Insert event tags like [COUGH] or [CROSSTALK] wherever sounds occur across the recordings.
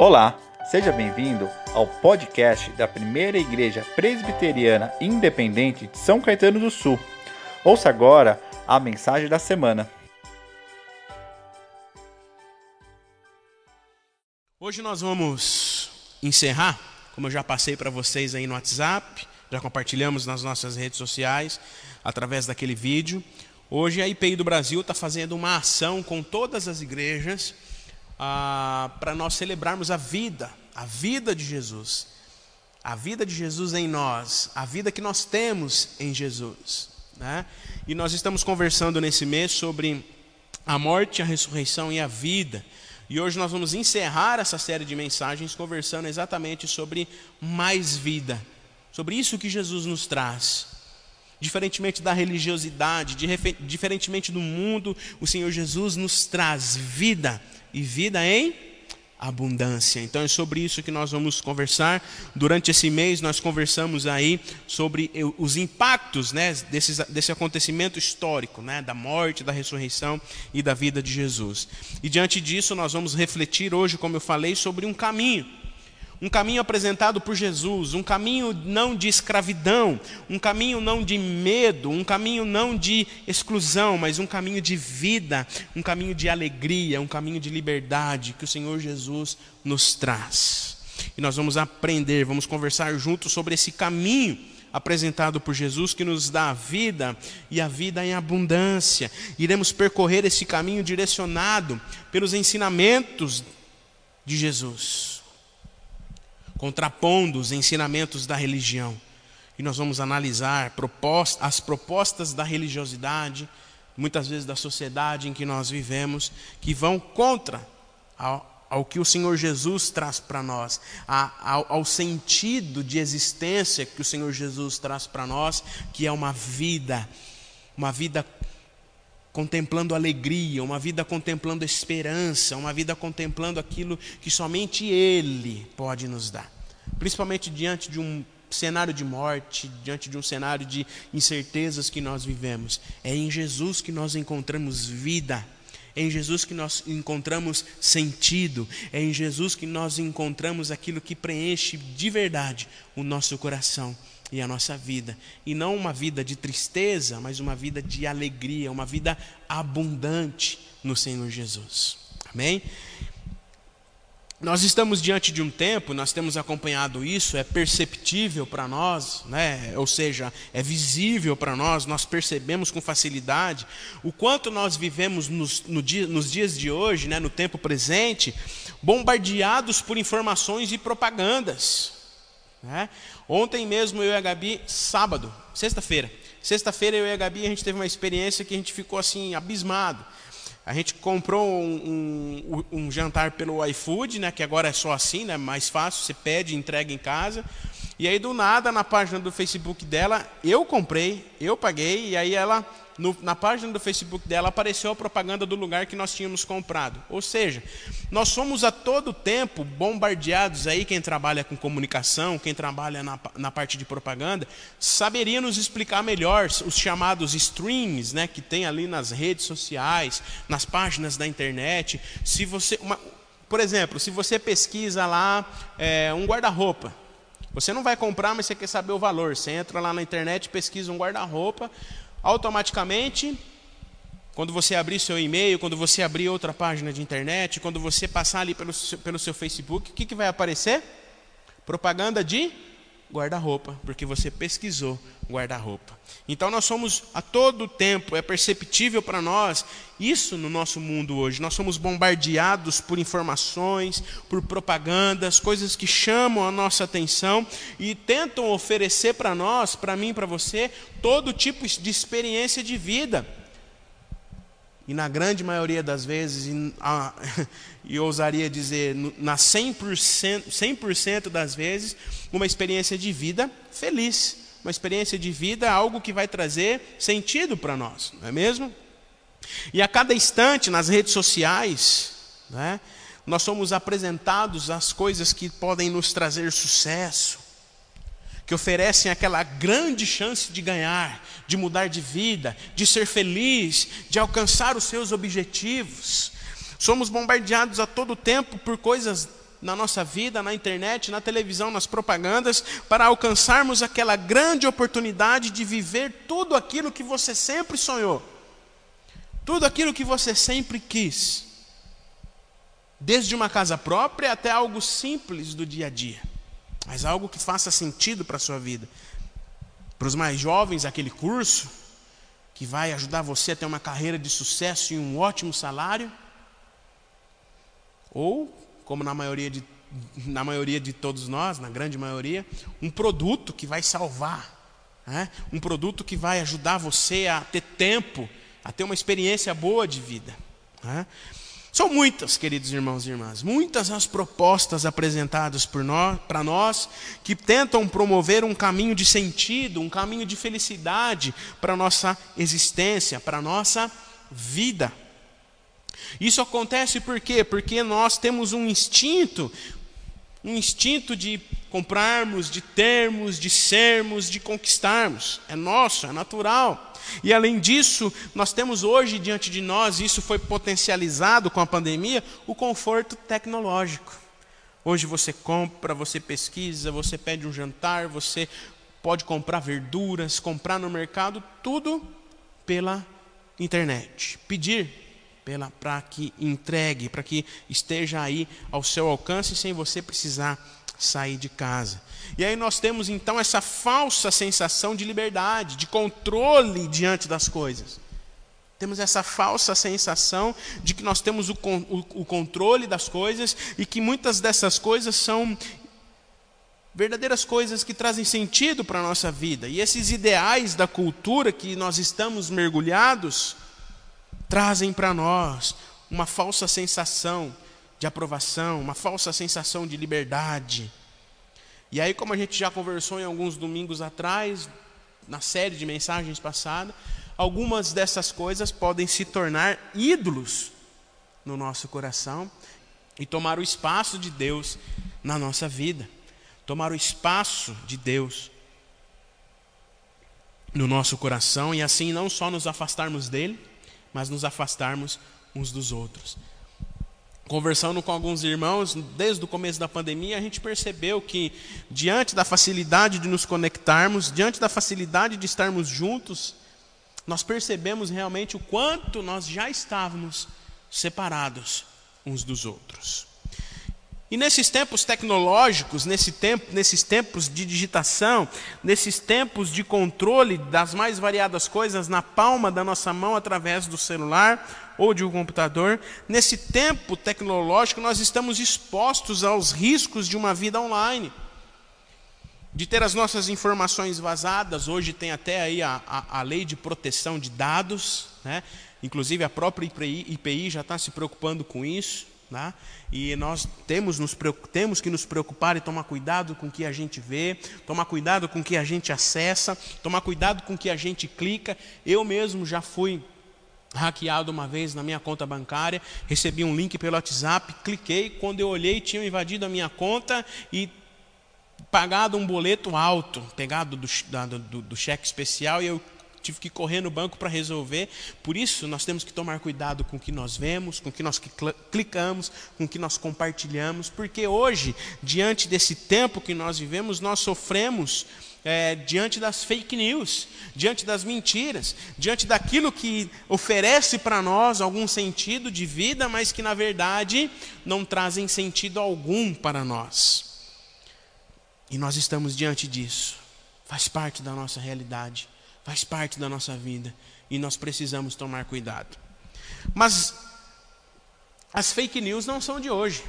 Olá, seja bem-vindo ao podcast da Primeira Igreja Presbiteriana Independente de São Caetano do Sul. Ouça agora a mensagem da semana. Hoje nós vamos encerrar, como eu já passei para vocês aí no WhatsApp, já compartilhamos nas nossas redes sociais, através daquele vídeo. Hoje a IPI do Brasil está fazendo uma ação com todas as igrejas para nós celebrarmos a vida, a vida de Jesus, a vida de Jesus em nós, a vida que nós temos em Jesus. Né? E nós estamos conversando nesse mês sobre a morte, a ressurreição e a vida. E hoje nós vamos encerrar essa série de mensagens conversando exatamente sobre mais vida, sobre isso que Jesus nos traz. Diferentemente da religiosidade, diferentemente do mundo, o Senhor Jesus nos traz vida e vida em abundância. Então é sobre isso que nós vamos conversar. Durante esse mês nós conversamos aí sobre os impactos né, desse, desse acontecimento histórico, né, da morte, da ressurreição e da vida de Jesus. E diante disso nós vamos refletir hoje, como eu falei, sobre um caminho um caminho apresentado por Jesus, um caminho não de escravidão, um caminho não de medo, um caminho não de exclusão, mas um caminho de vida, um caminho de alegria, um caminho de liberdade que o Senhor Jesus nos traz. E nós vamos aprender, vamos conversar juntos sobre esse caminho apresentado por Jesus que nos dá a vida e a vida em abundância. Iremos percorrer esse caminho direcionado pelos ensinamentos de Jesus contrapondo os ensinamentos da religião. E nós vamos analisar as propostas da religiosidade, muitas vezes da sociedade em que nós vivemos, que vão contra ao, ao que o Senhor Jesus traz para nós, ao, ao sentido de existência que o Senhor Jesus traz para nós, que é uma vida, uma vida contemplando alegria, uma vida contemplando esperança, uma vida contemplando aquilo que somente Ele pode nos dar. Principalmente diante de um cenário de morte, diante de um cenário de incertezas que nós vivemos. É em Jesus que nós encontramos vida. É em Jesus que nós encontramos sentido, é em Jesus que nós encontramos aquilo que preenche de verdade o nosso coração e a nossa vida. E não uma vida de tristeza, mas uma vida de alegria, uma vida abundante no Senhor Jesus. Amém? Nós estamos diante de um tempo, nós temos acompanhado isso, é perceptível para nós, né? ou seja, é visível para nós, nós percebemos com facilidade o quanto nós vivemos nos, no dia, nos dias de hoje, né? no tempo presente, bombardeados por informações e propagandas. Né? Ontem mesmo eu e a Gabi, sábado, sexta-feira, sexta-feira eu e a Gabi a gente teve uma experiência que a gente ficou assim abismado. A gente comprou um, um, um, jantar pelo iFood, né, que agora é só assim, né, mais fácil, você pede, entrega em casa. E aí do nada na página do Facebook dela, eu comprei, eu paguei e aí ela no, na página do Facebook dela apareceu a propaganda do lugar que nós tínhamos comprado. Ou seja, nós somos a todo tempo bombardeados aí, quem trabalha com comunicação, quem trabalha na, na parte de propaganda, saberia nos explicar melhor os chamados streams, né, que tem ali nas redes sociais, nas páginas da internet. Se você, uma, por exemplo, se você pesquisa lá é, um guarda-roupa, você não vai comprar, mas você quer saber o valor. Você entra lá na internet, pesquisa um guarda-roupa, automaticamente, quando você abrir seu e-mail, quando você abrir outra página de internet, quando você passar ali pelo, pelo seu Facebook, o que, que vai aparecer? Propaganda de guarda-roupa, porque você pesquisou guarda-roupa. Então nós somos a todo tempo, é perceptível para nós isso no nosso mundo hoje. Nós somos bombardeados por informações, por propagandas, coisas que chamam a nossa atenção e tentam oferecer para nós, para mim, para você, todo tipo de experiência de vida. E na grande maioria das vezes, e, ah, [LAUGHS] e ousaria dizer, na 100%, 100 das vezes, uma experiência de vida feliz. Uma experiência de vida, algo que vai trazer sentido para nós, não é mesmo? E a cada instante, nas redes sociais, né, nós somos apresentados às coisas que podem nos trazer sucesso, que oferecem aquela grande chance de ganhar, de mudar de vida, de ser feliz, de alcançar os seus objetivos. Somos bombardeados a todo tempo por coisas na nossa vida, na internet, na televisão, nas propagandas, para alcançarmos aquela grande oportunidade de viver tudo aquilo que você sempre sonhou, tudo aquilo que você sempre quis, desde uma casa própria até algo simples do dia a dia, mas algo que faça sentido para a sua vida. Para os mais jovens, aquele curso que vai ajudar você a ter uma carreira de sucesso e um ótimo salário, ou como na maioria de, na maioria de todos nós, na grande maioria, um produto que vai salvar, né? um produto que vai ajudar você a ter tempo, a ter uma experiência boa de vida. Né? São muitas, queridos irmãos e irmãs, muitas as propostas apresentadas por nós, para nós que tentam promover um caminho de sentido, um caminho de felicidade para nossa existência, para nossa vida. Isso acontece por quê? Porque nós temos um instinto, um instinto de comprarmos, de termos, de sermos, de conquistarmos. É nosso, é natural. E além disso, nós temos hoje diante de nós, isso foi potencializado com a pandemia, o conforto tecnológico. Hoje você compra, você pesquisa, você pede um jantar, você pode comprar verduras, comprar no mercado, tudo pela internet. Pedir para que entregue, para que esteja aí ao seu alcance sem você precisar sair de casa. E aí nós temos então essa falsa sensação de liberdade, de controle diante das coisas. Temos essa falsa sensação de que nós temos o, o, o controle das coisas e que muitas dessas coisas são verdadeiras coisas que trazem sentido para a nossa vida. E esses ideais da cultura que nós estamos mergulhados, trazem para nós uma falsa sensação de aprovação, uma falsa sensação de liberdade. E aí, como a gente já conversou em alguns domingos atrás, na série de mensagens passadas, algumas dessas coisas podem se tornar ídolos no nosso coração e tomar o espaço de Deus na nossa vida. Tomar o espaço de Deus no nosso coração e assim não só nos afastarmos dele, mas nos afastarmos uns dos outros. Conversando com alguns irmãos, desde o começo da pandemia, a gente percebeu que, diante da facilidade de nos conectarmos, diante da facilidade de estarmos juntos, nós percebemos realmente o quanto nós já estávamos separados uns dos outros. E nesses tempos tecnológicos, nesse tempo, nesses tempos de digitação, nesses tempos de controle das mais variadas coisas na palma da nossa mão através do celular ou de um computador, nesse tempo tecnológico nós estamos expostos aos riscos de uma vida online. De ter as nossas informações vazadas, hoje tem até aí a, a, a lei de proteção de dados, né? inclusive a própria IPI, IPI já está se preocupando com isso. Né? E nós temos, nos, temos que nos preocupar e tomar cuidado com o que a gente vê, tomar cuidado com o que a gente acessa, tomar cuidado com o que a gente clica. Eu mesmo já fui hackeado uma vez na minha conta bancária, recebi um link pelo WhatsApp, cliquei, quando eu olhei tinham invadido a minha conta e pagado um boleto alto, pegado do, do, do cheque especial, e eu tive que correr no banco para resolver. Por isso, nós temos que tomar cuidado com o que nós vemos, com o que nós clicamos, com o que nós compartilhamos, porque hoje, diante desse tempo que nós vivemos, nós sofremos é, diante das fake news, diante das mentiras, diante daquilo que oferece para nós algum sentido de vida, mas que na verdade não trazem sentido algum para nós. E nós estamos diante disso, faz parte da nossa realidade faz parte da nossa vida e nós precisamos tomar cuidado. Mas as fake news não são de hoje.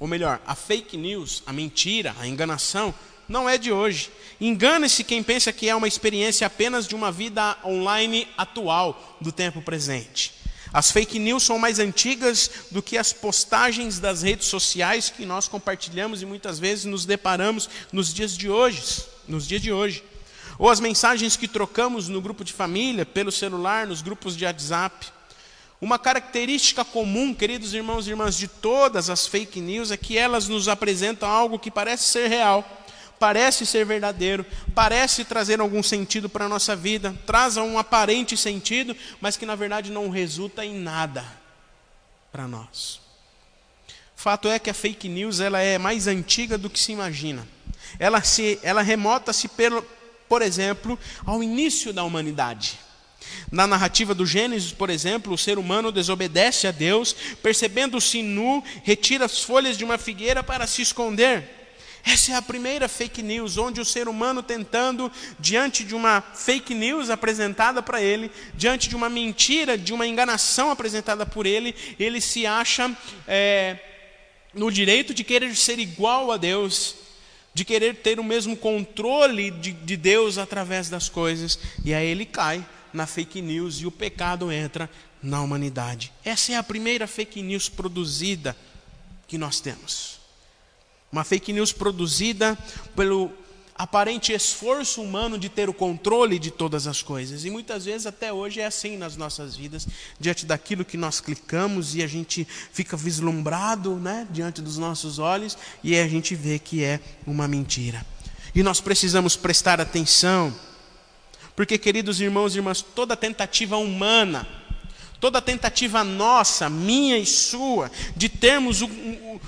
Ou melhor, a fake news, a mentira, a enganação, não é de hoje. Engane-se quem pensa que é uma experiência apenas de uma vida online atual, do tempo presente. As fake news são mais antigas do que as postagens das redes sociais que nós compartilhamos e muitas vezes nos deparamos nos dias de hoje, nos dias de hoje ou as mensagens que trocamos no grupo de família, pelo celular, nos grupos de WhatsApp. Uma característica comum, queridos irmãos e irmãs, de todas as fake news é que elas nos apresentam algo que parece ser real, parece ser verdadeiro, parece trazer algum sentido para a nossa vida, traz um aparente sentido, mas que na verdade não resulta em nada para nós. Fato é que a fake news ela é mais antiga do que se imagina. Ela, se, ela remota-se, por exemplo, ao início da humanidade. Na narrativa do Gênesis, por exemplo, o ser humano desobedece a Deus, percebendo-se nu, retira as folhas de uma figueira para se esconder. Essa é a primeira fake news, onde o ser humano tentando, diante de uma fake news apresentada para ele, diante de uma mentira, de uma enganação apresentada por ele, ele se acha é, no direito de querer ser igual a Deus, de querer ter o mesmo controle de, de Deus através das coisas, e aí ele cai na fake news e o pecado entra na humanidade. Essa é a primeira fake news produzida que nós temos. Uma fake news produzida pelo aparente esforço humano de ter o controle de todas as coisas. E muitas vezes, até hoje, é assim nas nossas vidas, diante daquilo que nós clicamos e a gente fica vislumbrado né, diante dos nossos olhos e a gente vê que é uma mentira. E nós precisamos prestar atenção porque, queridos irmãos e irmãs, toda tentativa humana, toda tentativa nossa, minha e sua, de termos o, o,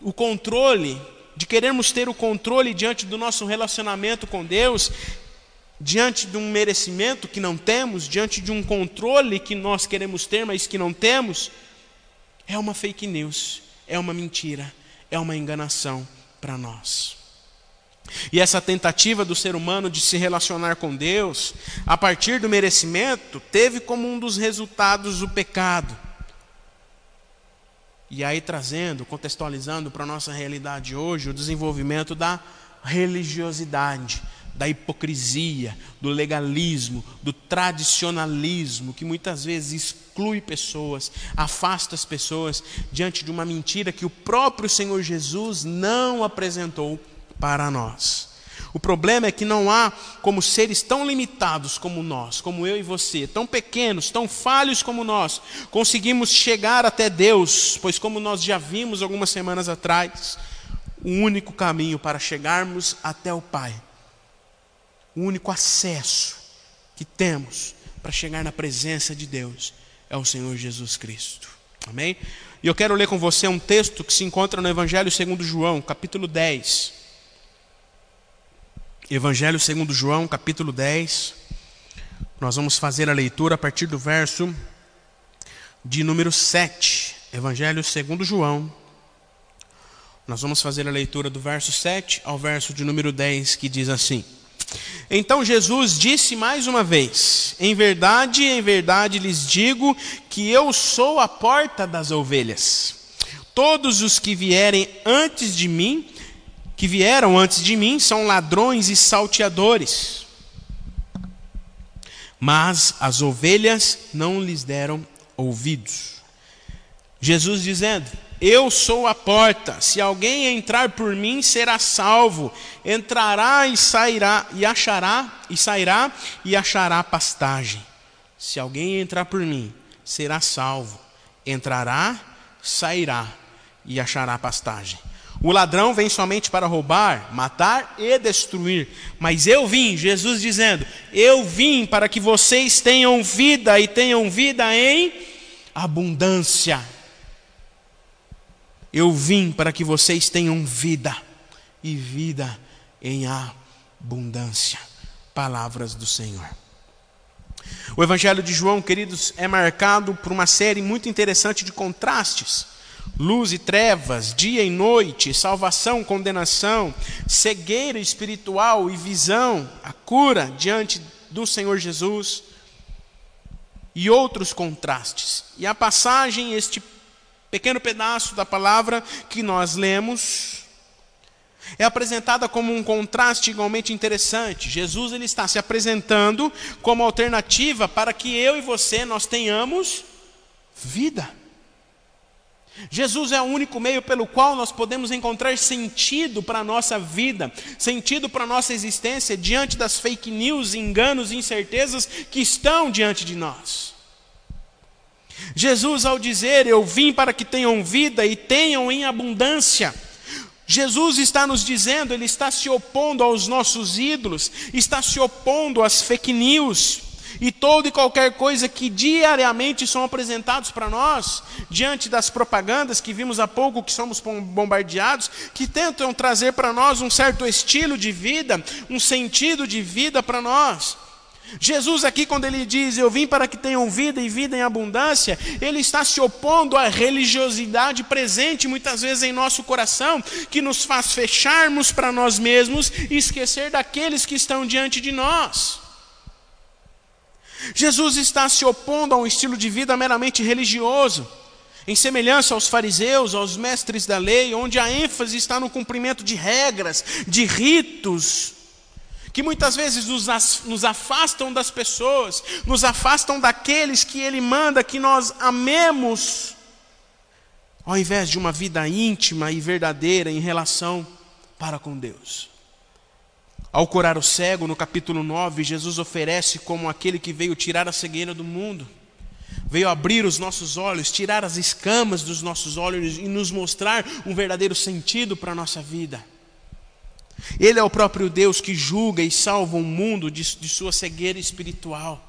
o controle, de querermos ter o controle diante do nosso relacionamento com Deus, diante de um merecimento que não temos, diante de um controle que nós queremos ter, mas que não temos, é uma fake news, é uma mentira, é uma enganação para nós. E essa tentativa do ser humano de se relacionar com Deus, a partir do merecimento, teve como um dos resultados o pecado. E aí trazendo, contextualizando para a nossa realidade hoje, o desenvolvimento da religiosidade, da hipocrisia, do legalismo, do tradicionalismo, que muitas vezes exclui pessoas, afasta as pessoas diante de uma mentira que o próprio Senhor Jesus não apresentou para nós. O problema é que não há como seres tão limitados como nós, como eu e você, tão pequenos, tão falhos como nós, conseguimos chegar até Deus, pois, como nós já vimos algumas semanas atrás, o único caminho para chegarmos até o Pai, o único acesso que temos para chegar na presença de Deus é o Senhor Jesus Cristo. Amém? E eu quero ler com você um texto que se encontra no Evangelho segundo João, capítulo 10. Evangelho segundo João, capítulo 10. Nós vamos fazer a leitura a partir do verso de número 7. Evangelho segundo João. Nós vamos fazer a leitura do verso 7 ao verso de número 10, que diz assim: Então Jesus disse mais uma vez: Em verdade, em verdade lhes digo que eu sou a porta das ovelhas. Todos os que vierem antes de mim que vieram antes de mim são ladrões e salteadores. Mas as ovelhas não lhes deram ouvidos. Jesus dizendo: Eu sou a porta. Se alguém entrar por mim, será salvo. Entrará e sairá e achará e sairá e achará pastagem. Se alguém entrar por mim, será salvo. Entrará, sairá e achará pastagem. O ladrão vem somente para roubar, matar e destruir. Mas eu vim, Jesus dizendo: Eu vim para que vocês tenham vida e tenham vida em abundância. Eu vim para que vocês tenham vida e vida em abundância. Palavras do Senhor. O Evangelho de João, queridos, é marcado por uma série muito interessante de contrastes luz e trevas, dia e noite, salvação, condenação, cegueira espiritual e visão, a cura diante do Senhor Jesus e outros contrastes. E a passagem, este pequeno pedaço da palavra que nós lemos, é apresentada como um contraste igualmente interessante. Jesus ele está se apresentando como alternativa para que eu e você nós tenhamos vida. Jesus é o único meio pelo qual nós podemos encontrar sentido para a nossa vida, sentido para a nossa existência diante das fake news, enganos e incertezas que estão diante de nós. Jesus, ao dizer: Eu vim para que tenham vida e tenham em abundância, Jesus está nos dizendo, Ele está se opondo aos nossos ídolos, está se opondo às fake news, e toda e qualquer coisa que diariamente são apresentados para nós, diante das propagandas que vimos há pouco, que somos bombardeados, que tentam trazer para nós um certo estilo de vida, um sentido de vida para nós. Jesus, aqui, quando ele diz eu vim para que tenham vida e vida em abundância, ele está se opondo à religiosidade presente muitas vezes em nosso coração, que nos faz fecharmos para nós mesmos e esquecer daqueles que estão diante de nós. Jesus está se opondo a um estilo de vida meramente religioso, em semelhança aos fariseus, aos mestres da lei, onde a ênfase está no cumprimento de regras, de ritos, que muitas vezes nos, afastam das pessoas, nos afastam daqueles que Ele manda que nós amemos, ao invés de uma vida íntima e verdadeira em relação para com Deus. Ao curar o cego, no capítulo 9, Jesus oferece como aquele que veio tirar a cegueira do mundo. Veio abrir os nossos olhos, tirar as escamas dos nossos olhos e nos mostrar um verdadeiro sentido para a nossa vida. Ele é o próprio Deus que julga e salva o mundo de, de sua cegueira espiritual.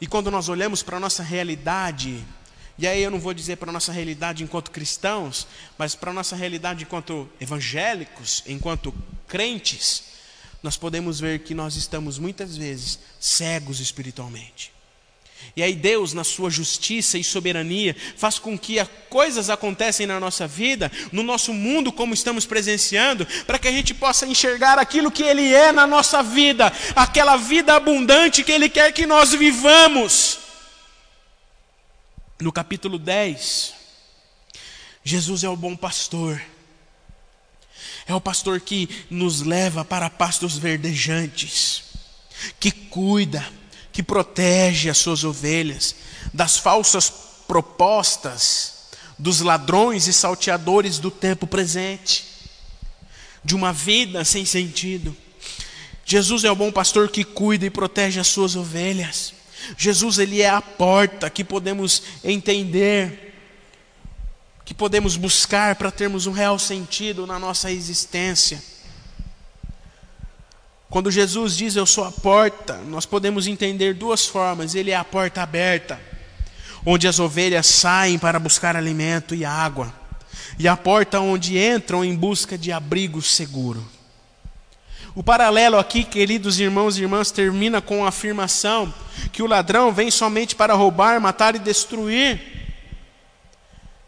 E quando nós olhamos para a nossa realidade, e aí eu não vou dizer para a nossa realidade enquanto cristãos, mas para a nossa realidade enquanto evangélicos, enquanto crentes, nós podemos ver que nós estamos muitas vezes cegos espiritualmente. E aí Deus, na sua justiça e soberania, faz com que coisas acontecem na nossa vida, no nosso mundo como estamos presenciando, para que a gente possa enxergar aquilo que Ele é na nossa vida, aquela vida abundante que Ele quer que nós vivamos no capítulo 10, Jesus é o bom pastor. É o pastor que nos leva para pastos verdejantes, que cuida, que protege as suas ovelhas das falsas propostas dos ladrões e salteadores do tempo presente, de uma vida sem sentido. Jesus é o bom pastor que cuida e protege as suas ovelhas. Jesus ele é a porta que podemos entender, que podemos buscar para termos um real sentido na nossa existência. Quando Jesus diz eu sou a porta, nós podemos entender duas formas. Ele é a porta aberta, onde as ovelhas saem para buscar alimento e água, e a porta onde entram em busca de abrigo seguro. O paralelo aqui, queridos irmãos e irmãs, termina com a afirmação que o ladrão vem somente para roubar, matar e destruir.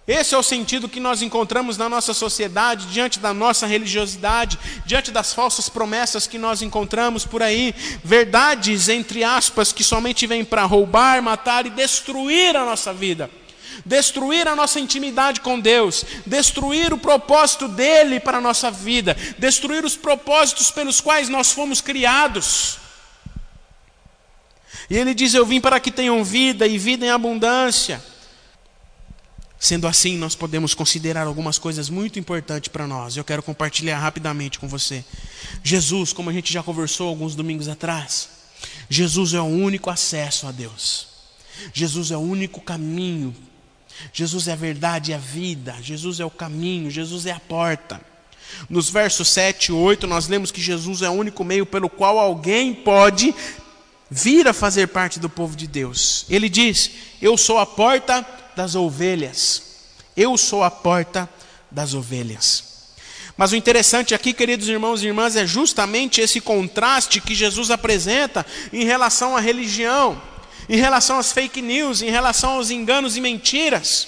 Esse é o sentido que nós encontramos na nossa sociedade, diante da nossa religiosidade, diante das falsas promessas que nós encontramos por aí, verdades, entre aspas, que somente vêm para roubar, matar e destruir a nossa vida destruir a nossa intimidade com Deus, destruir o propósito dele para a nossa vida, destruir os propósitos pelos quais nós fomos criados. E ele diz: Eu vim para que tenham vida e vida em abundância. Sendo assim, nós podemos considerar algumas coisas muito importantes para nós. Eu quero compartilhar rapidamente com você. Jesus, como a gente já conversou alguns domingos atrás, Jesus é o único acesso a Deus. Jesus é o único caminho Jesus é a verdade e a vida, Jesus é o caminho, Jesus é a porta. Nos versos 7 e 8, nós lemos que Jesus é o único meio pelo qual alguém pode vir a fazer parte do povo de Deus. Ele diz: Eu sou a porta das ovelhas. Eu sou a porta das ovelhas. Mas o interessante aqui, queridos irmãos e irmãs, é justamente esse contraste que Jesus apresenta em relação à religião em relação às fake news, em relação aos enganos e mentiras.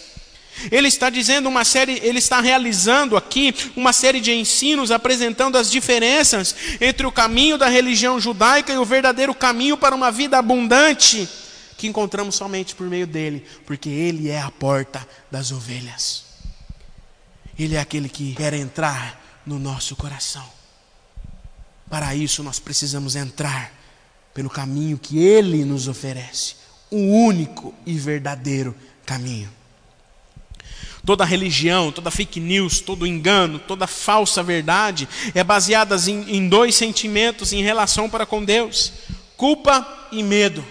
Ele está dizendo uma série, ele está realizando aqui uma série de ensinos apresentando as diferenças entre o caminho da religião judaica e o verdadeiro caminho para uma vida abundante que encontramos somente por meio dele, porque ele é a porta das ovelhas. Ele é aquele que quer entrar no nosso coração. Para isso nós precisamos entrar pelo caminho que Ele nos oferece o único e verdadeiro caminho. Toda religião, toda fake news, todo engano, toda falsa verdade é baseada em, em dois sentimentos em relação para com Deus: culpa e medo.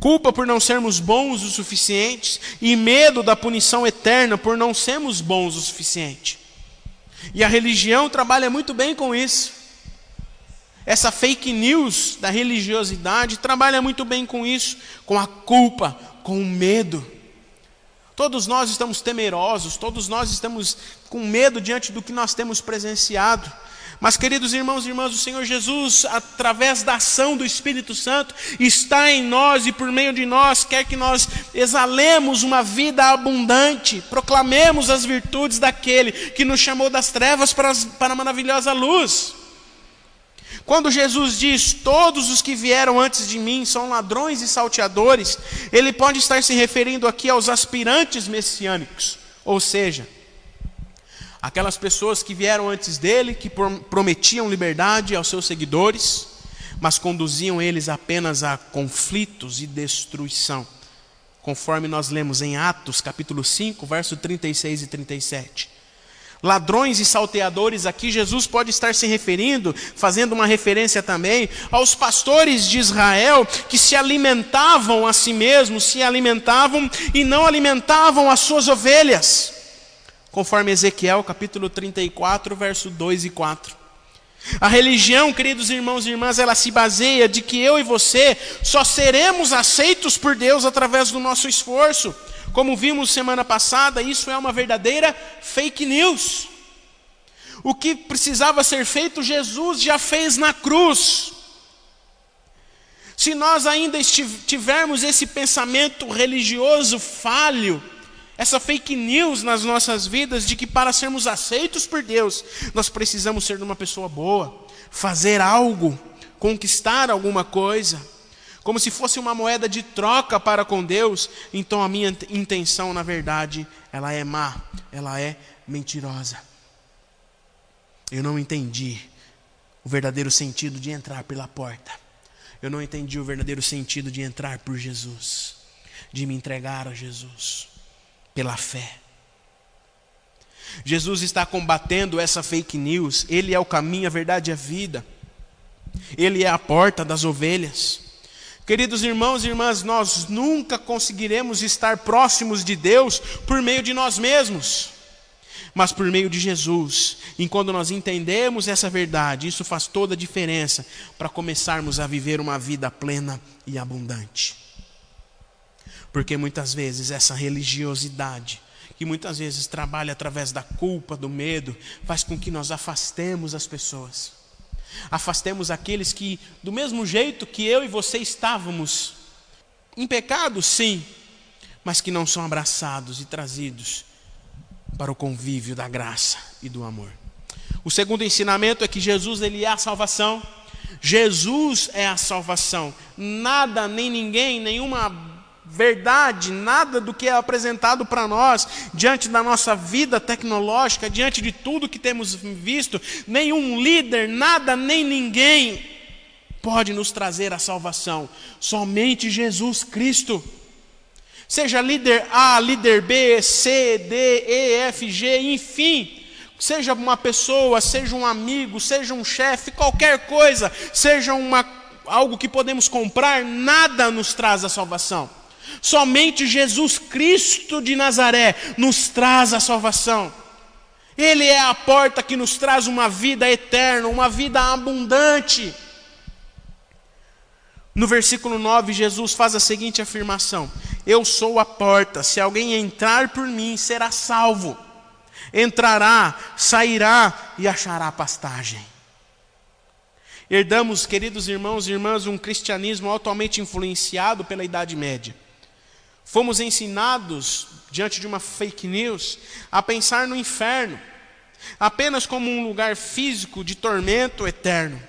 Culpa por não sermos bons o suficiente e medo da punição eterna por não sermos bons o suficiente. E a religião trabalha muito bem com isso. Essa fake news da religiosidade trabalha muito bem com isso, com a culpa, com o medo. Todos nós estamos temerosos, todos nós estamos com medo diante do que nós temos presenciado. Mas, queridos irmãos e irmãs, o Senhor Jesus, através da ação do Espírito Santo, está em nós e por meio de nós quer que nós exalemos uma vida abundante, proclamemos as virtudes daquele que nos chamou das trevas para, para a maravilhosa luz. Quando Jesus diz: Todos os que vieram antes de mim são ladrões e salteadores, ele pode estar se referindo aqui aos aspirantes messiânicos, ou seja, aquelas pessoas que vieram antes dele, que prometiam liberdade aos seus seguidores, mas conduziam eles apenas a conflitos e destruição, conforme nós lemos em Atos capítulo 5, verso 36 e 37 ladrões e salteadores, aqui Jesus pode estar se referindo, fazendo uma referência também, aos pastores de Israel que se alimentavam a si mesmos, se alimentavam e não alimentavam as suas ovelhas, conforme Ezequiel capítulo 34, verso 2 e 4. A religião, queridos irmãos e irmãs, ela se baseia de que eu e você só seremos aceitos por Deus através do nosso esforço. Como vimos semana passada, isso é uma verdadeira fake news. O que precisava ser feito, Jesus já fez na cruz. Se nós ainda tivermos esse pensamento religioso falho, essa fake news nas nossas vidas de que para sermos aceitos por Deus, nós precisamos ser uma pessoa boa, fazer algo, conquistar alguma coisa como se fosse uma moeda de troca para com Deus, então a minha intenção, na verdade, ela é má, ela é mentirosa. Eu não entendi o verdadeiro sentido de entrar pela porta. Eu não entendi o verdadeiro sentido de entrar por Jesus, de me entregar a Jesus pela fé. Jesus está combatendo essa fake news, ele é o caminho, a verdade e a vida. Ele é a porta das ovelhas. Queridos irmãos e irmãs, nós nunca conseguiremos estar próximos de Deus por meio de nós mesmos, mas por meio de Jesus. E quando nós entendemos essa verdade, isso faz toda a diferença para começarmos a viver uma vida plena e abundante. Porque muitas vezes essa religiosidade, que muitas vezes trabalha através da culpa, do medo, faz com que nós afastemos as pessoas Afastemos aqueles que, do mesmo jeito que eu e você estávamos, em pecado, sim, mas que não são abraçados e trazidos para o convívio da graça e do amor. O segundo ensinamento é que Jesus ele é a salvação. Jesus é a salvação. Nada nem ninguém, nenhuma verdade, nada do que é apresentado para nós diante da nossa vida tecnológica, diante de tudo que temos visto, nenhum líder, nada nem ninguém pode nos trazer a salvação, somente Jesus Cristo. Seja líder A, líder B, C, D, E, F, G, enfim, seja uma pessoa, seja um amigo, seja um chefe, qualquer coisa, seja uma, algo que podemos comprar, nada nos traz a salvação. Somente Jesus Cristo de Nazaré nos traz a salvação. Ele é a porta que nos traz uma vida eterna, uma vida abundante. No versículo 9, Jesus faz a seguinte afirmação: Eu sou a porta, se alguém entrar por mim, será salvo. Entrará, sairá e achará pastagem. Herdamos, queridos irmãos e irmãs, um cristianismo altamente influenciado pela Idade Média. Fomos ensinados, diante de uma fake news, a pensar no inferno apenas como um lugar físico de tormento eterno.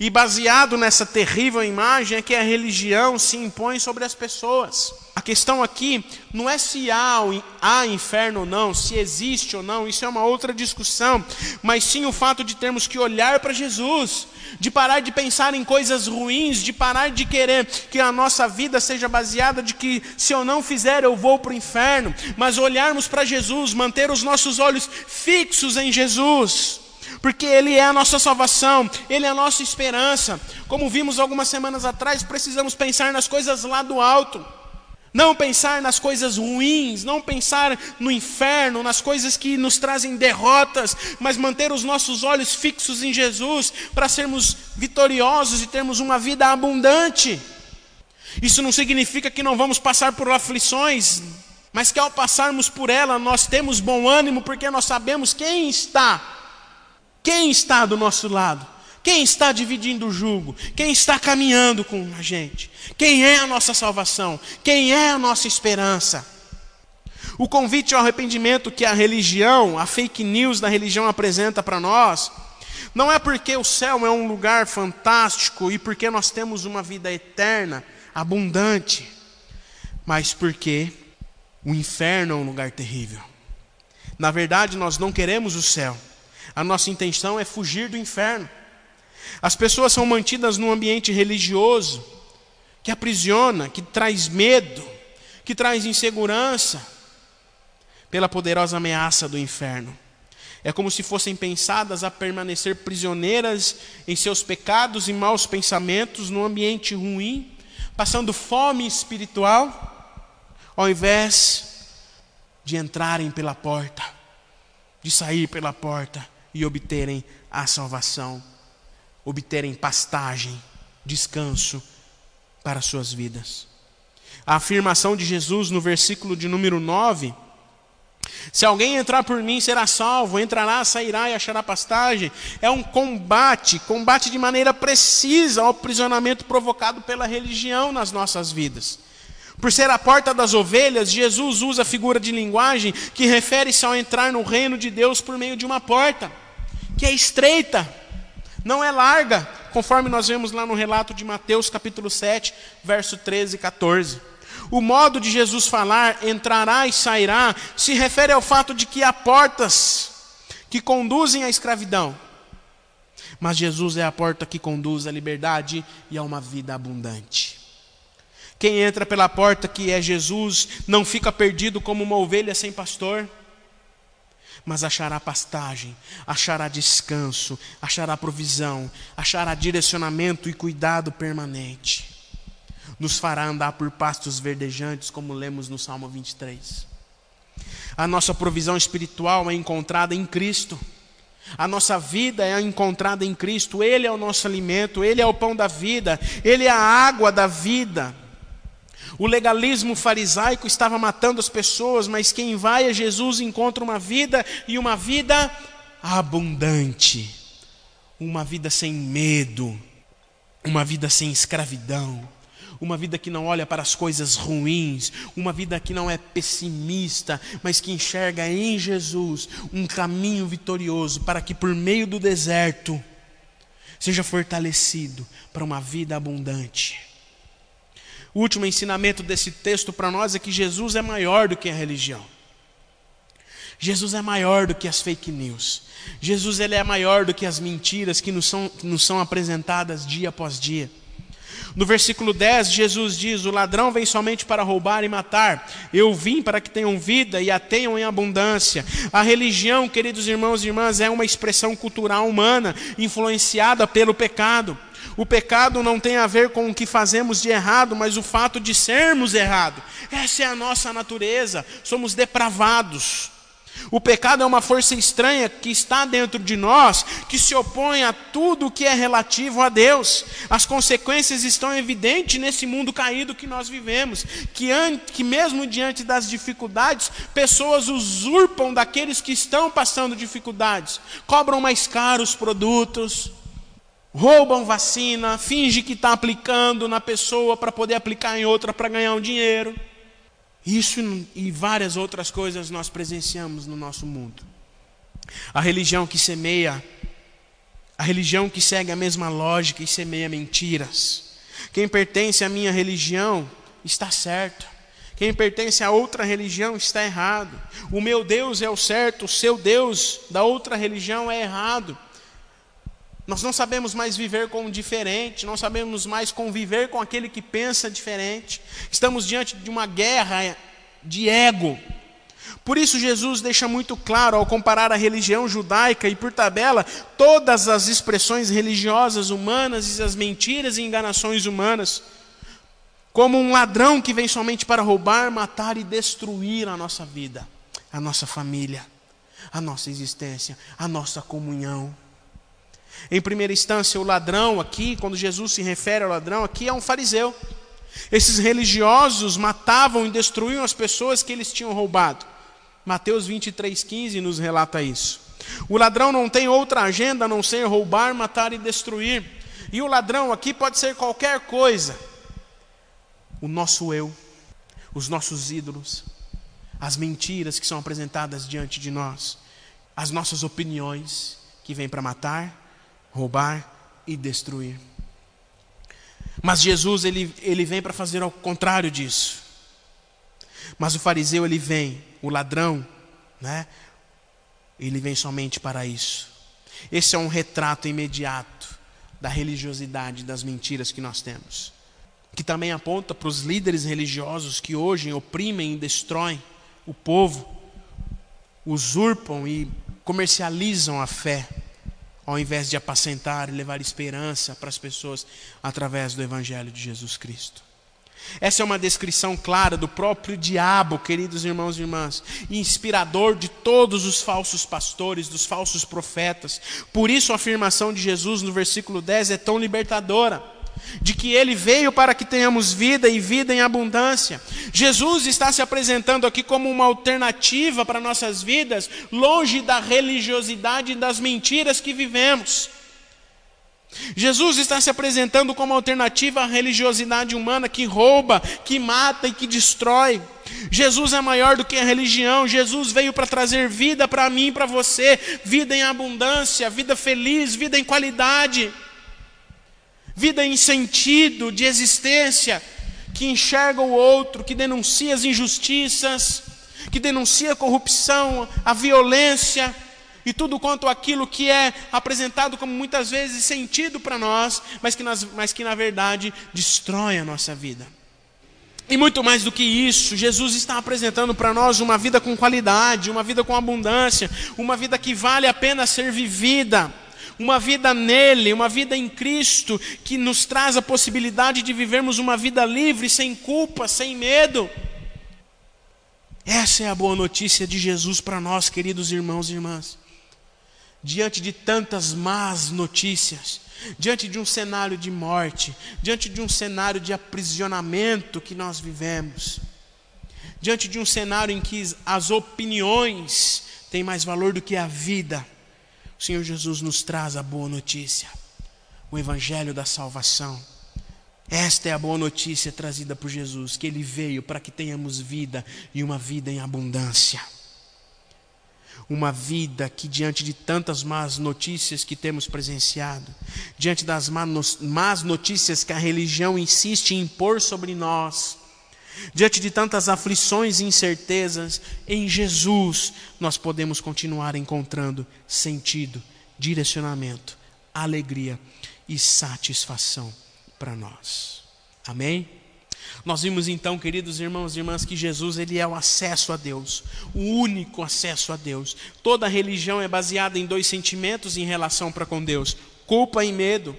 E baseado nessa terrível imagem é que a religião se impõe sobre as pessoas. A questão aqui não é se há, há inferno ou não, se existe ou não, isso é uma outra discussão, mas sim o fato de termos que olhar para Jesus, de parar de pensar em coisas ruins, de parar de querer que a nossa vida seja baseada de que se eu não fizer eu vou para o inferno, mas olharmos para Jesus, manter os nossos olhos fixos em Jesus porque Ele é a nossa salvação, Ele é a nossa esperança. Como vimos algumas semanas atrás, precisamos pensar nas coisas lá do alto. Não pensar nas coisas ruins, não pensar no inferno, nas coisas que nos trazem derrotas, mas manter os nossos olhos fixos em Jesus para sermos vitoriosos e termos uma vida abundante. Isso não significa que não vamos passar por aflições, mas que ao passarmos por ela nós temos bom ânimo porque nós sabemos quem está, quem está do nosso lado. Quem está dividindo o jugo? Quem está caminhando com a gente? Quem é a nossa salvação? Quem é a nossa esperança? O convite ao arrependimento que a religião, a fake news da religião apresenta para nós, não é porque o céu é um lugar fantástico e porque nós temos uma vida eterna, abundante, mas porque o inferno é um lugar terrível. Na verdade, nós não queremos o céu. A nossa intenção é fugir do inferno. As pessoas são mantidas num ambiente religioso que aprisiona, que traz medo, que traz insegurança pela poderosa ameaça do inferno. É como se fossem pensadas a permanecer prisioneiras em seus pecados e maus pensamentos num ambiente ruim, passando fome espiritual, ao invés de entrarem pela porta, de sair pela porta e obterem a salvação obterem pastagem, descanso para suas vidas. A afirmação de Jesus no versículo de número 9: Se alguém entrar por mim, será salvo, entrará, sairá e achará pastagem. É um combate, combate de maneira precisa ao aprisionamento provocado pela religião nas nossas vidas. Por ser a porta das ovelhas, Jesus usa a figura de linguagem que refere-se ao entrar no reino de Deus por meio de uma porta, que é estreita não é larga, conforme nós vemos lá no relato de Mateus capítulo 7, verso 13 e 14. O modo de Jesus falar, entrará e sairá, se refere ao fato de que há portas que conduzem à escravidão. Mas Jesus é a porta que conduz à liberdade e a uma vida abundante. Quem entra pela porta que é Jesus não fica perdido como uma ovelha sem pastor mas achará pastagem, achará descanso, achará provisão, achará direcionamento e cuidado permanente. Nos fará andar por pastos verdejantes, como lemos no Salmo 23. A nossa provisão espiritual é encontrada em Cristo. A nossa vida é encontrada em Cristo, Ele é o nosso alimento, Ele é o pão da vida, Ele é a água da vida. O legalismo farisaico estava matando as pessoas, mas quem vai a Jesus encontra uma vida e uma vida abundante, uma vida sem medo, uma vida sem escravidão, uma vida que não olha para as coisas ruins, uma vida que não é pessimista, mas que enxerga em Jesus um caminho vitorioso para que por meio do deserto seja fortalecido para uma vida abundante. O último ensinamento desse texto para nós é que Jesus é maior do que a religião. Jesus é maior do que as fake news. Jesus ele é maior do que as mentiras que nos são, que nos são apresentadas dia após dia. No versículo 10, Jesus diz: O ladrão vem somente para roubar e matar. Eu vim para que tenham vida e a tenham em abundância. A religião, queridos irmãos e irmãs, é uma expressão cultural humana influenciada pelo pecado. O pecado não tem a ver com o que fazemos de errado, mas o fato de sermos errados. Essa é a nossa natureza, somos depravados. O pecado é uma força estranha que está dentro de nós, que se opõe a tudo que é relativo a Deus. As consequências estão evidentes nesse mundo caído que nós vivemos, que, que mesmo diante das dificuldades, pessoas usurpam daqueles que estão passando dificuldades, cobram mais caros produtos, roubam vacina, finge que está aplicando na pessoa para poder aplicar em outra para ganhar um dinheiro. Isso e várias outras coisas nós presenciamos no nosso mundo. A religião que semeia, a religião que segue a mesma lógica e semeia mentiras. Quem pertence à minha religião está certo. Quem pertence a outra religião está errado. O meu Deus é o certo, o seu Deus da outra religião é errado. Nós não sabemos mais viver com o diferente, não sabemos mais conviver com aquele que pensa diferente. Estamos diante de uma guerra de ego. Por isso, Jesus deixa muito claro, ao comparar a religião judaica e, por tabela, todas as expressões religiosas humanas e as mentiras e enganações humanas, como um ladrão que vem somente para roubar, matar e destruir a nossa vida, a nossa família, a nossa existência, a nossa comunhão. Em primeira instância, o ladrão aqui, quando Jesus se refere ao ladrão, aqui é um fariseu. Esses religiosos matavam e destruíam as pessoas que eles tinham roubado. Mateus 23,15 nos relata isso. O ladrão não tem outra agenda a não ser roubar, matar e destruir. E o ladrão aqui pode ser qualquer coisa o nosso eu, os nossos ídolos, as mentiras que são apresentadas diante de nós, as nossas opiniões que vêm para matar, roubar e destruir. Mas Jesus ele, ele vem para fazer ao contrário disso. Mas o fariseu ele vem, o ladrão, né? Ele vem somente para isso. Esse é um retrato imediato da religiosidade, das mentiras que nós temos que também aponta para os líderes religiosos que hoje oprimem e destroem o povo, usurpam e comercializam a fé, ao invés de apacentar e levar esperança para as pessoas através do Evangelho de Jesus Cristo. Essa é uma descrição clara do próprio diabo, queridos irmãos e irmãs, inspirador de todos os falsos pastores, dos falsos profetas. Por isso a afirmação de Jesus no versículo 10 é tão libertadora de que ele veio para que tenhamos vida e vida em abundância. Jesus está se apresentando aqui como uma alternativa para nossas vidas, longe da religiosidade e das mentiras que vivemos. Jesus está se apresentando como alternativa à religiosidade humana que rouba, que mata e que destrói. Jesus é maior do que a religião. Jesus veio para trazer vida para mim para você, vida em abundância, vida feliz, vida em qualidade vida em sentido de existência, que enxerga o outro, que denuncia as injustiças, que denuncia a corrupção, a violência e tudo quanto aquilo que é apresentado como muitas vezes sentido para nós, mas que, nas, mas que na verdade destrói a nossa vida. E muito mais do que isso, Jesus está apresentando para nós uma vida com qualidade, uma vida com abundância, uma vida que vale a pena ser vivida uma vida nele, uma vida em Cristo, que nos traz a possibilidade de vivermos uma vida livre, sem culpa, sem medo. Essa é a boa notícia de Jesus para nós, queridos irmãos e irmãs. Diante de tantas más notícias, diante de um cenário de morte, diante de um cenário de aprisionamento que nós vivemos, diante de um cenário em que as opiniões têm mais valor do que a vida, o Senhor Jesus nos traz a boa notícia, o Evangelho da salvação. Esta é a boa notícia trazida por Jesus, que Ele veio para que tenhamos vida e uma vida em abundância. Uma vida que, diante de tantas más notícias que temos presenciado, diante das más notícias que a religião insiste em impor sobre nós, Diante de tantas aflições e incertezas, em Jesus nós podemos continuar encontrando sentido, direcionamento, alegria e satisfação para nós. Amém? Nós vimos então, queridos irmãos e irmãs, que Jesus ele é o acesso a Deus, o único acesso a Deus. Toda religião é baseada em dois sentimentos em relação para com Deus: culpa e medo.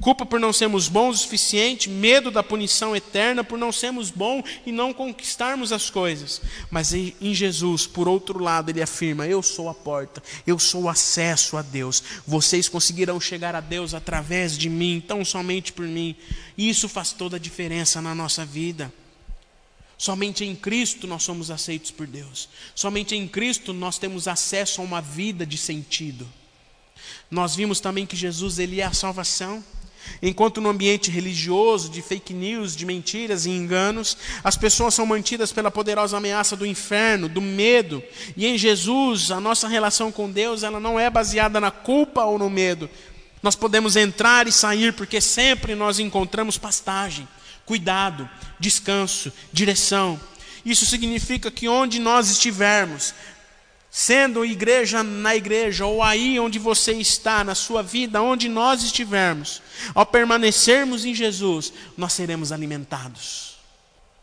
Culpa por não sermos bons o suficiente, medo da punição eterna por não sermos bons e não conquistarmos as coisas. Mas em Jesus, por outro lado, ele afirma: Eu sou a porta, eu sou o acesso a Deus. Vocês conseguirão chegar a Deus através de mim, tão somente por mim. E isso faz toda a diferença na nossa vida. Somente em Cristo nós somos aceitos por Deus. Somente em Cristo nós temos acesso a uma vida de sentido. Nós vimos também que Jesus ele é a salvação. Enquanto no ambiente religioso, de fake news, de mentiras e enganos, as pessoas são mantidas pela poderosa ameaça do inferno, do medo. E em Jesus, a nossa relação com Deus, ela não é baseada na culpa ou no medo. Nós podemos entrar e sair porque sempre nós encontramos pastagem, cuidado, descanso, direção. Isso significa que onde nós estivermos, sendo igreja na igreja, ou aí onde você está, na sua vida, onde nós estivermos, ao permanecermos em Jesus, nós seremos alimentados,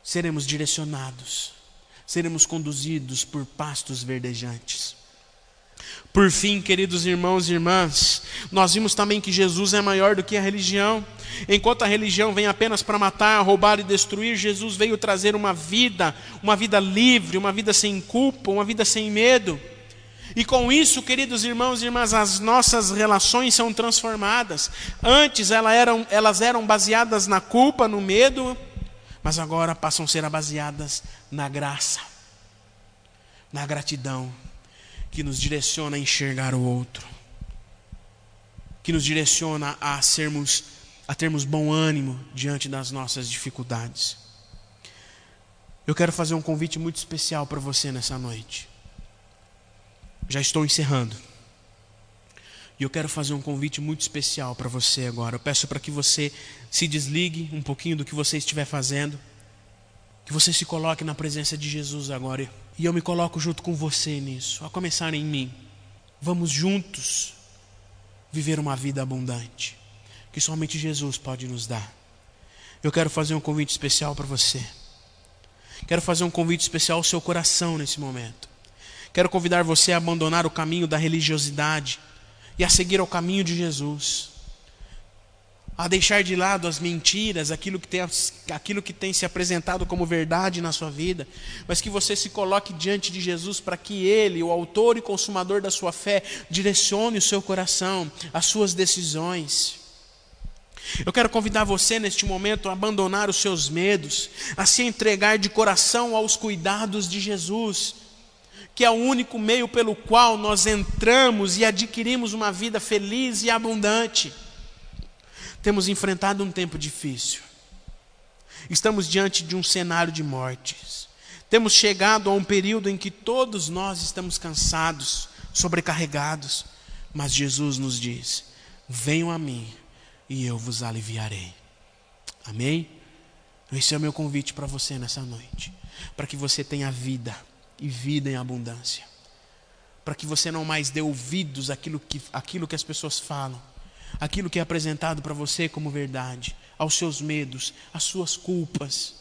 seremos direcionados, seremos conduzidos por pastos verdejantes. Por fim, queridos irmãos e irmãs, nós vimos também que Jesus é maior do que a religião. Enquanto a religião vem apenas para matar, roubar e destruir, Jesus veio trazer uma vida, uma vida livre, uma vida sem culpa, uma vida sem medo. E com isso, queridos irmãos e irmãs, as nossas relações são transformadas. Antes elas eram, elas eram baseadas na culpa, no medo, mas agora passam a ser baseadas na graça, na gratidão, que nos direciona a enxergar o outro, que nos direciona a sermos a termos bom ânimo diante das nossas dificuldades. Eu quero fazer um convite muito especial para você nessa noite. Já estou encerrando. E eu quero fazer um convite muito especial para você agora. Eu peço para que você se desligue um pouquinho do que você estiver fazendo. Que você se coloque na presença de Jesus agora. E eu me coloco junto com você nisso, a começar em mim. Vamos juntos viver uma vida abundante que somente Jesus pode nos dar. Eu quero fazer um convite especial para você. Quero fazer um convite especial ao seu coração nesse momento. Quero convidar você a abandonar o caminho da religiosidade e a seguir ao caminho de Jesus. A deixar de lado as mentiras, aquilo que, tem, aquilo que tem se apresentado como verdade na sua vida, mas que você se coloque diante de Jesus para que Ele, o autor e consumador da sua fé, direcione o seu coração, as suas decisões. Eu quero convidar você neste momento a abandonar os seus medos, a se entregar de coração aos cuidados de Jesus, que é o único meio pelo qual nós entramos e adquirimos uma vida feliz e abundante. Temos enfrentado um tempo difícil, estamos diante de um cenário de mortes, temos chegado a um período em que todos nós estamos cansados, sobrecarregados, mas Jesus nos diz: venham a mim e eu vos aliviarei. Amém? Esse é o meu convite para você nessa noite. Para que você tenha vida e vida em abundância. Para que você não mais dê ouvidos àquilo que, àquilo que as pessoas falam, aquilo que é apresentado para você como verdade, aos seus medos, às suas culpas,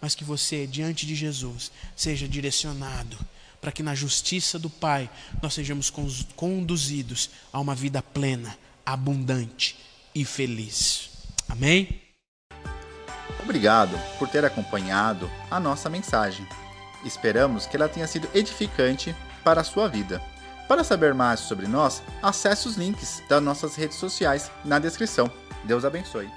mas que você, diante de Jesus, seja direcionado para que na justiça do Pai nós sejamos conduzidos a uma vida plena, abundante e feliz. Amém? Obrigado por ter acompanhado a nossa mensagem. Esperamos que ela tenha sido edificante para a sua vida. Para saber mais sobre nós, acesse os links das nossas redes sociais na descrição. Deus abençoe.